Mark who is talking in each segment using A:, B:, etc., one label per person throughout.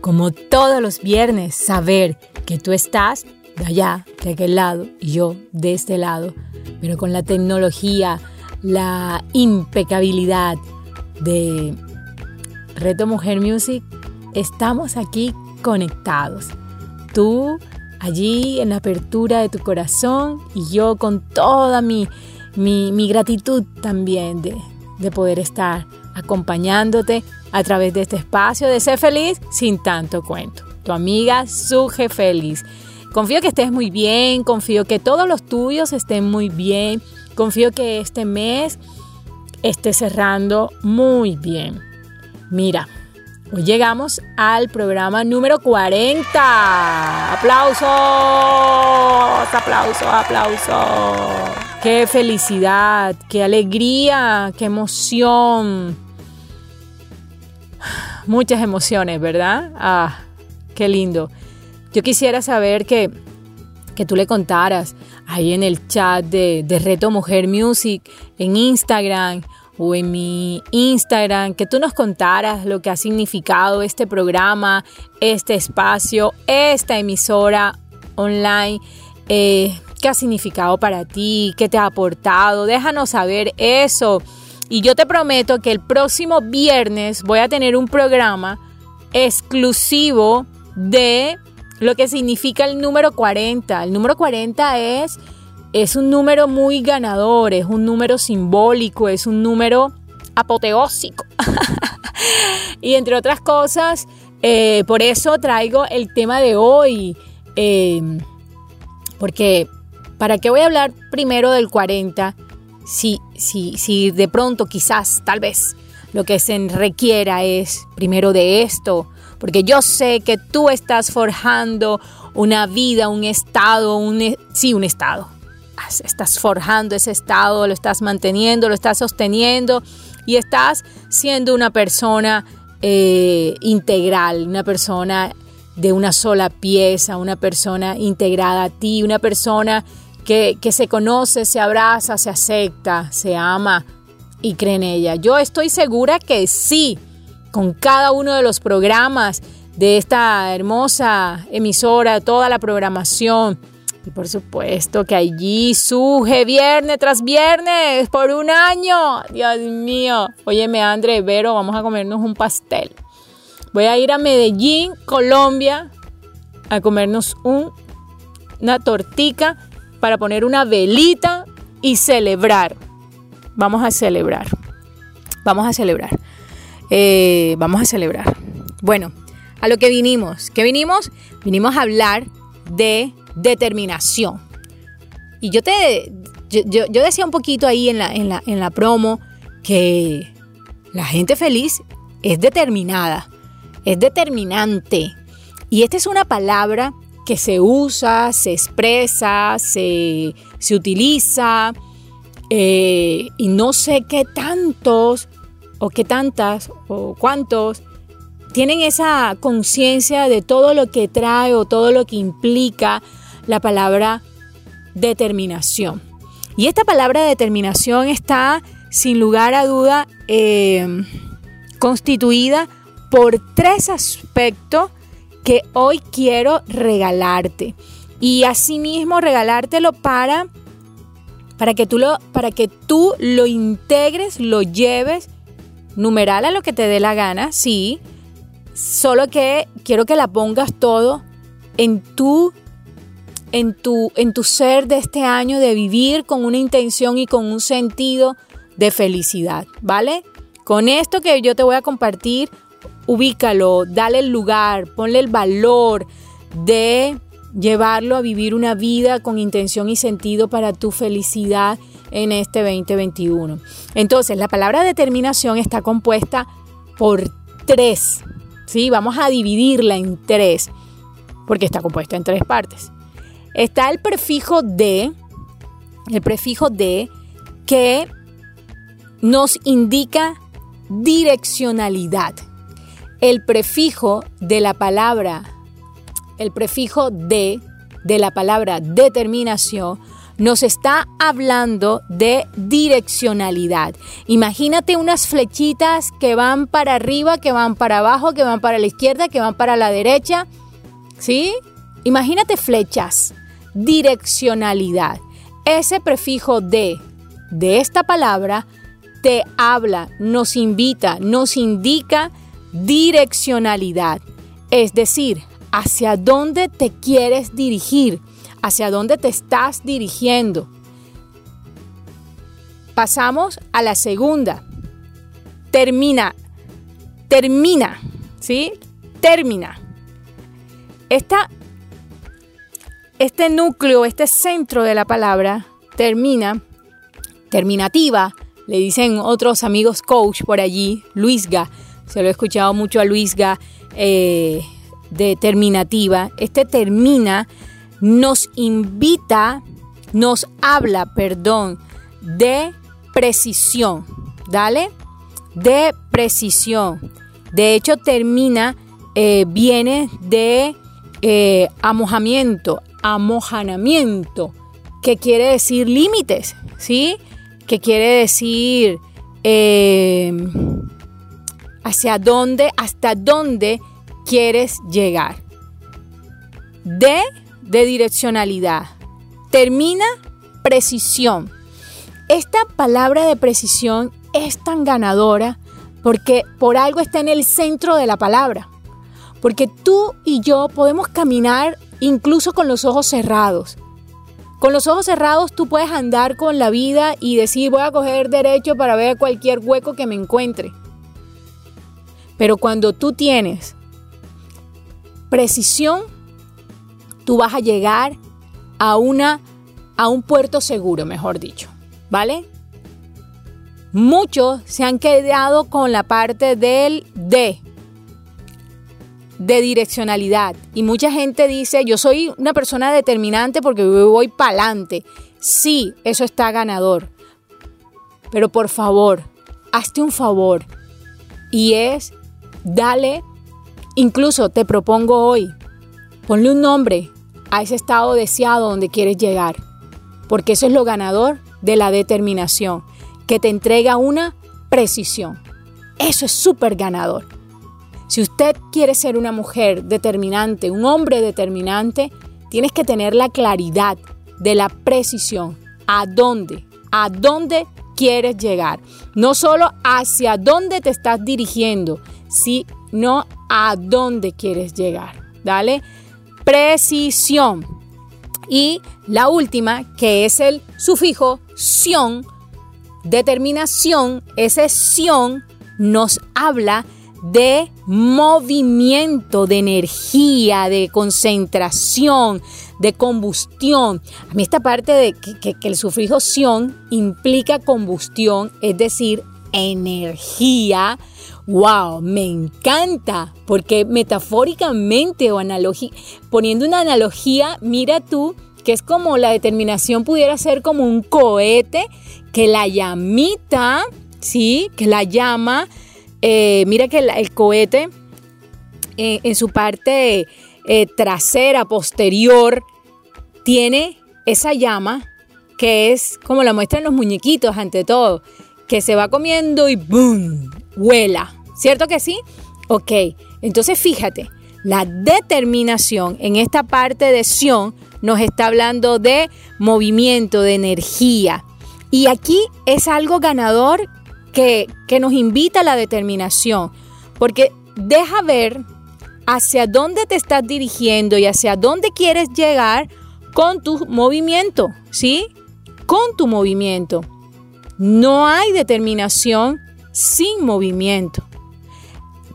A: como todos los viernes, saber que tú estás de allá, de aquel lado, y yo de este lado, pero con la tecnología, la impecabilidad de Reto Mujer Music, estamos aquí conectados. Tú allí en la apertura de tu corazón y yo con toda mi, mi, gratitud también de, de poder estar acompañándote a través de este espacio de ser feliz sin tanto cuento. Tu amiga Suje Feliz. Confío que estés muy bien, confío que todos los tuyos estén muy bien, confío que este mes esté cerrando muy bien. Mira, hoy llegamos al programa número 40. Aplausos, aplausos, aplausos. Qué felicidad, qué alegría, qué emoción. Muchas emociones, ¿verdad? Ah, qué lindo. Yo quisiera saber que, que tú le contaras ahí en el chat de, de Reto Mujer Music, en Instagram o en mi Instagram, que tú nos contaras lo que ha significado este programa, este espacio, esta emisora online. Eh, qué ha significado para ti, qué te ha aportado. Déjanos saber eso. Y yo te prometo que el próximo viernes voy a tener un programa exclusivo de lo que significa el número 40. El número 40 es, es un número muy ganador, es un número simbólico, es un número apoteósico. y entre otras cosas, eh, por eso traigo el tema de hoy. Eh, porque ¿Para qué voy a hablar primero del 40 si, si, si de pronto quizás, tal vez, lo que se requiera es primero de esto? Porque yo sé que tú estás forjando una vida, un estado, un, e, sí, un estado. Estás forjando ese estado, lo estás manteniendo, lo estás sosteniendo y estás siendo una persona eh, integral, una persona de una sola pieza, una persona integrada a ti, una persona que, se conoce, se abraza, se acepta, se ama y cree en ella. Yo estoy segura que sí, con cada uno de los programas de esta hermosa emisora, toda la programación. Y por supuesto que allí suje viernes tras viernes por un año. Dios mío. Óyeme, André, Vero, vamos a comernos un pastel. Voy a ir a Medellín, Colombia, a comernos un, una tortica para poner una velita y celebrar. Vamos a celebrar. Vamos a celebrar. Eh, vamos a celebrar. Bueno, a lo que vinimos. ¿Qué vinimos? Vinimos a hablar de determinación. Y yo te. Yo, decía un poquito ahí en la, en, la, en la promo que la gente feliz es determinada, es determinante. Y esta es una palabra que se usa, se expresa, se, utiliza eh, y no sé qué tantos o qué tantas o cuántos tienen esa conciencia de todo lo que trae o todo lo que implica la palabra determinación. Y esta palabra determinación está sin lugar a duda eh, constituida por tres aspectos que hoy quiero regalarte. Y asimismo regalártelo para, para, que tú lo, para que tú lo integres, lo lleves, numeral a lo que te dé la gana, sí. Solo que quiero que la pongas todo en tu, en tu, en tu ser de este año de vivir con una intención y con un sentido de felicidad, ¿vale? Con esto que yo te voy a compartir, ubícalo, dale el lugar, ponle el valor de llevarlo a vivir una vida con intención y sentido para tu felicidad en este 2021. Entonces, la palabra determinación está compuesta por tres, ¿sí? Vamos a dividirla en tres. porque está compuesta en tres partes. Está el prefijo de, el prefijo de que nos indica direccionalidad. El prefijo de la palabra, el prefijo de, de la palabra determinación, nos está hablando de direccionalidad. Imagínate unas flechitas que van para arriba, que van para abajo, que van para la izquierda, que van para la derecha. ¿Sí? Imagínate flechas. Direccionalidad. Ese prefijo de, de esta palabra, te habla, nos invita, nos indica direccionalidad. Es decir, hacia dónde te quieres dirigir, hacia dónde te estás dirigiendo. Pasamos a la segunda. Termina, termina, ¿sí? Termina. Esta, este núcleo, este centro de la palabra, termina, terminativa, le dicen otros amigos coach por allí, Luisga, se lo he escuchado mucho a Luisga, eh, determinativa. Este termina nos invita, nos habla, perdón, de precisión, ¿dale? De precisión. De hecho, termina, eh, viene de eh, amojamiento, amojanamiento, que quiere decir límites, ¿sí? Que quiere decir eh, hacia dónde, hasta dónde quieres llegar. De de direccionalidad. Termina precisión. Esta palabra de precisión es tan ganadora porque por algo está en el centro de la palabra. Porque tú y yo podemos caminar incluso con los ojos cerrados. Con los ojos cerrados tú puedes andar con la vida y decir voy a coger derecho para ver cualquier hueco que me encuentre. Pero cuando tú tienes precisión, tú vas a llegar a, una, a un puerto seguro, mejor dicho, ¿vale? Muchos se han quedado con la parte del de, de direccionalidad. Y mucha gente dice, yo soy una persona determinante porque voy para adelante. Sí, eso está ganador. Pero por favor, hazte un favor. Y es, dale, incluso te propongo hoy, ponle un nombre a ese estado deseado donde quieres llegar, porque eso es lo ganador de la determinación, que te entrega una precisión. Eso es súper ganador. Si usted quiere ser una mujer determinante, un hombre determinante, tienes que tener la claridad de la precisión. ¿A dónde? ¿A dónde quieres llegar? No solo hacia dónde te estás dirigiendo, sino a dónde quieres llegar. ¿Dale? precisión. Y la última, que es el sufijo sion, determinación, ese sion nos habla de movimiento, de energía, de concentración, de combustión. A mí esta parte de que, que el sufijo sion implica combustión, es decir, energía, wow, me encanta, porque metafóricamente o poniendo una analogía, mira tú que es como la determinación pudiera ser como un cohete que la llamita, ¿sí? Que la llama, eh, mira que el, cohete eh, en su parte eh, trasera, posterior, tiene esa llama que es como la muestran los muñequitos ante todo, que se va comiendo y ¡boom! vuela. ¿Cierto que sí? Ok, entonces fíjate, la determinación en esta parte de Sion nos está hablando de movimiento, de energía. Y aquí es algo ganador que, que nos invita a la determinación, porque deja ver hacia dónde te estás dirigiendo y hacia dónde quieres llegar con tu movimiento, ¿sí? Con tu movimiento. No hay determinación sin movimiento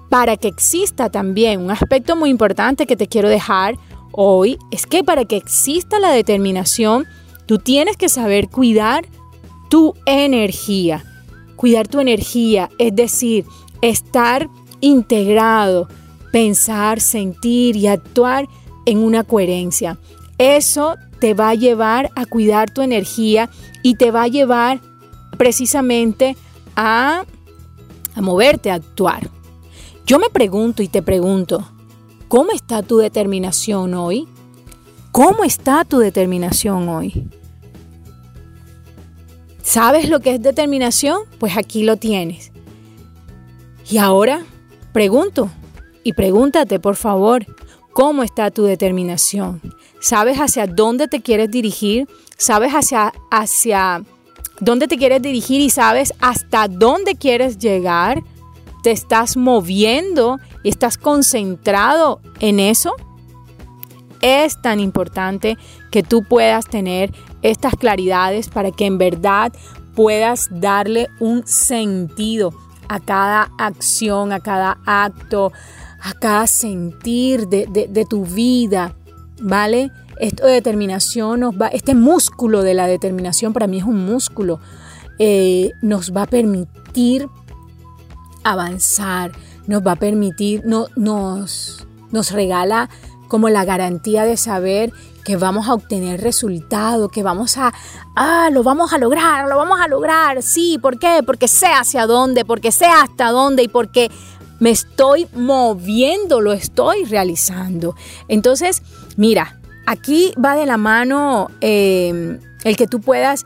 A: para que exista también un aspecto muy importante que te quiero dejar hoy, es que para que exista la determinación, tú tienes que saber cuidar tu energía. Cuidar tu energía, es decir, estar integrado, pensar, sentir y actuar en una coherencia. Eso te va a llevar a cuidar tu energía y te va a llevar precisamente a, a moverte, a actuar. Yo me pregunto y te pregunto, ¿cómo está tu determinación hoy? ¿Cómo está tu determinación hoy? ¿Sabes lo que es determinación? Pues aquí lo tienes. Y ahora pregunto y pregúntate, por favor, ¿cómo está tu determinación? ¿Sabes hacia dónde te quieres dirigir? ¿Sabes hacia, hacia dónde te quieres dirigir y sabes hasta dónde quieres llegar? ¿Te estás moviendo y estás concentrado en eso? Es tan importante que tú puedas tener estas claridades para que en verdad puedas darle un sentido a cada acción, a cada acto, a cada sentir de, tu vida, ¿vale? Esto de determinación va, este músculo de la determinación para mí es un músculo, eh, nos va a permitir avanzar, nos va a permitir, no, nos, nos regala como la garantía de saber que vamos a obtener resultado, que vamos a, ah, lo vamos a lograr, lo vamos a lograr, sí, ¿por qué? Porque sé hacia dónde, porque sé hasta dónde y porque me estoy moviendo, lo estoy realizando. Entonces, mira, aquí va de la mano em, el que tú puedas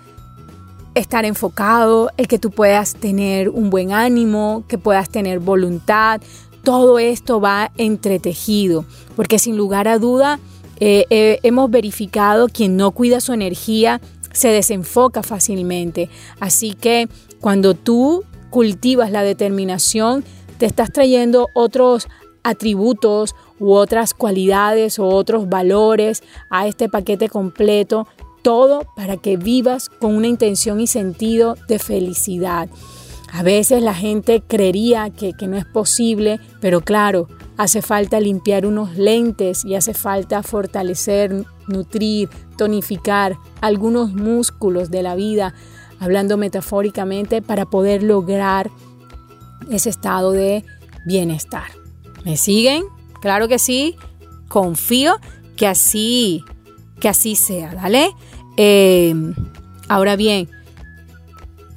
A: estar enfocado, el que tú puedas tener un buen ánimo, que puedas tener voluntad. Todo esto va entretejido, porque sin lugar a duda, eh, eh, hemos verificado quien no cuida su energía se desenfoca fácilmente. Así que cuando tú cultivas la determinación, te estás trayendo otros atributos u otras cualidades o otros valores a este paquete completo, todo para que vivas con una intención y sentido de felicidad. A veces la gente creería que, que no es posible, pero claro, hace falta limpiar unos lentes y hace falta fortalecer, nutrir, tonificar algunos músculos de la vida, hablando metafóricamente, para poder lograr ese estado de bienestar. ¿Me siguen? Claro que sí. Confío que así, que así sea, ¿vale? Eh, ahora bien,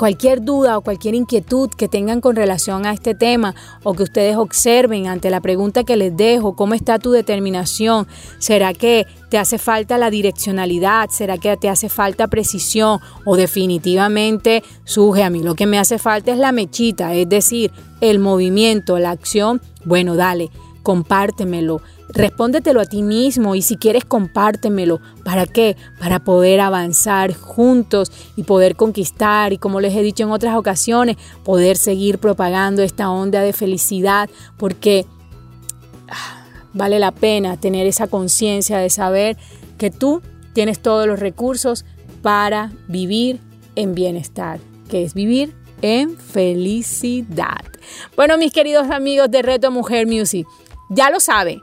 A: Cualquier duda o cualquier inquietud que tengan con relación a este tema o que ustedes observen ante la pregunta que les dejo, ¿cómo está tu determinación? ¿Será que te hace falta la direccionalidad? ¿Será que te hace falta precisión? O definitivamente surge a mí lo que me hace falta es la mechita, es decir, el movimiento, la acción. Bueno, dale, compártemelo Respóndetelo a ti mismo y si quieres compártemelo. ¿Para qué? Para poder avanzar juntos y poder conquistar y como les he dicho en otras ocasiones, poder seguir propagando esta onda de felicidad porque ah, vale la pena tener esa conciencia de saber que tú tienes todos los recursos para vivir en bienestar, que es vivir en felicidad. Bueno, mis queridos amigos de Reto Mujer Music, ya lo saben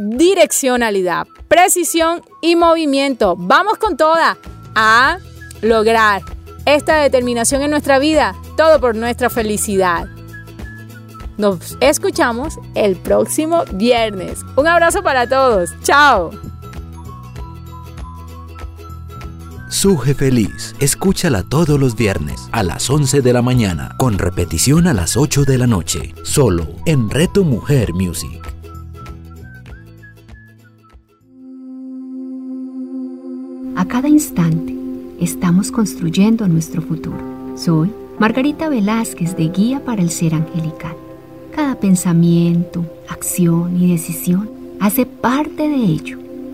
A: direccionalidad, precisión y movimiento. Vamos con toda a lograr esta determinación en nuestra vida, todo por nuestra felicidad. Nos escuchamos el próximo viernes. Un abrazo para todos. Chao.
B: Suje Feliz, escúchala todos los viernes a las 11 de la mañana, con repetición a las 8 de la noche, solo en Reto Mujer Music.
C: A cada instante estamos construyendo nuestro futuro. Soy Margarita Velázquez de Guía para el Ser Angelical. Cada pensamiento, acción y decisión hace parte de ello.